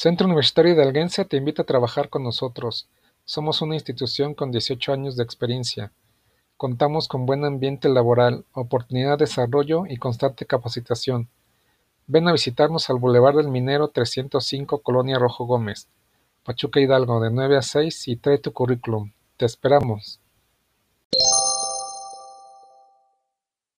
Centro Universitario de Hidalguense te invita a trabajar con nosotros. Somos una institución con 18 años de experiencia. Contamos con buen ambiente laboral, oportunidad de desarrollo y constante capacitación. Ven a visitarnos al Boulevard del Minero 305, Colonia Rojo Gómez, Pachuca Hidalgo, de 9 a 6 y trae tu currículum. Te esperamos.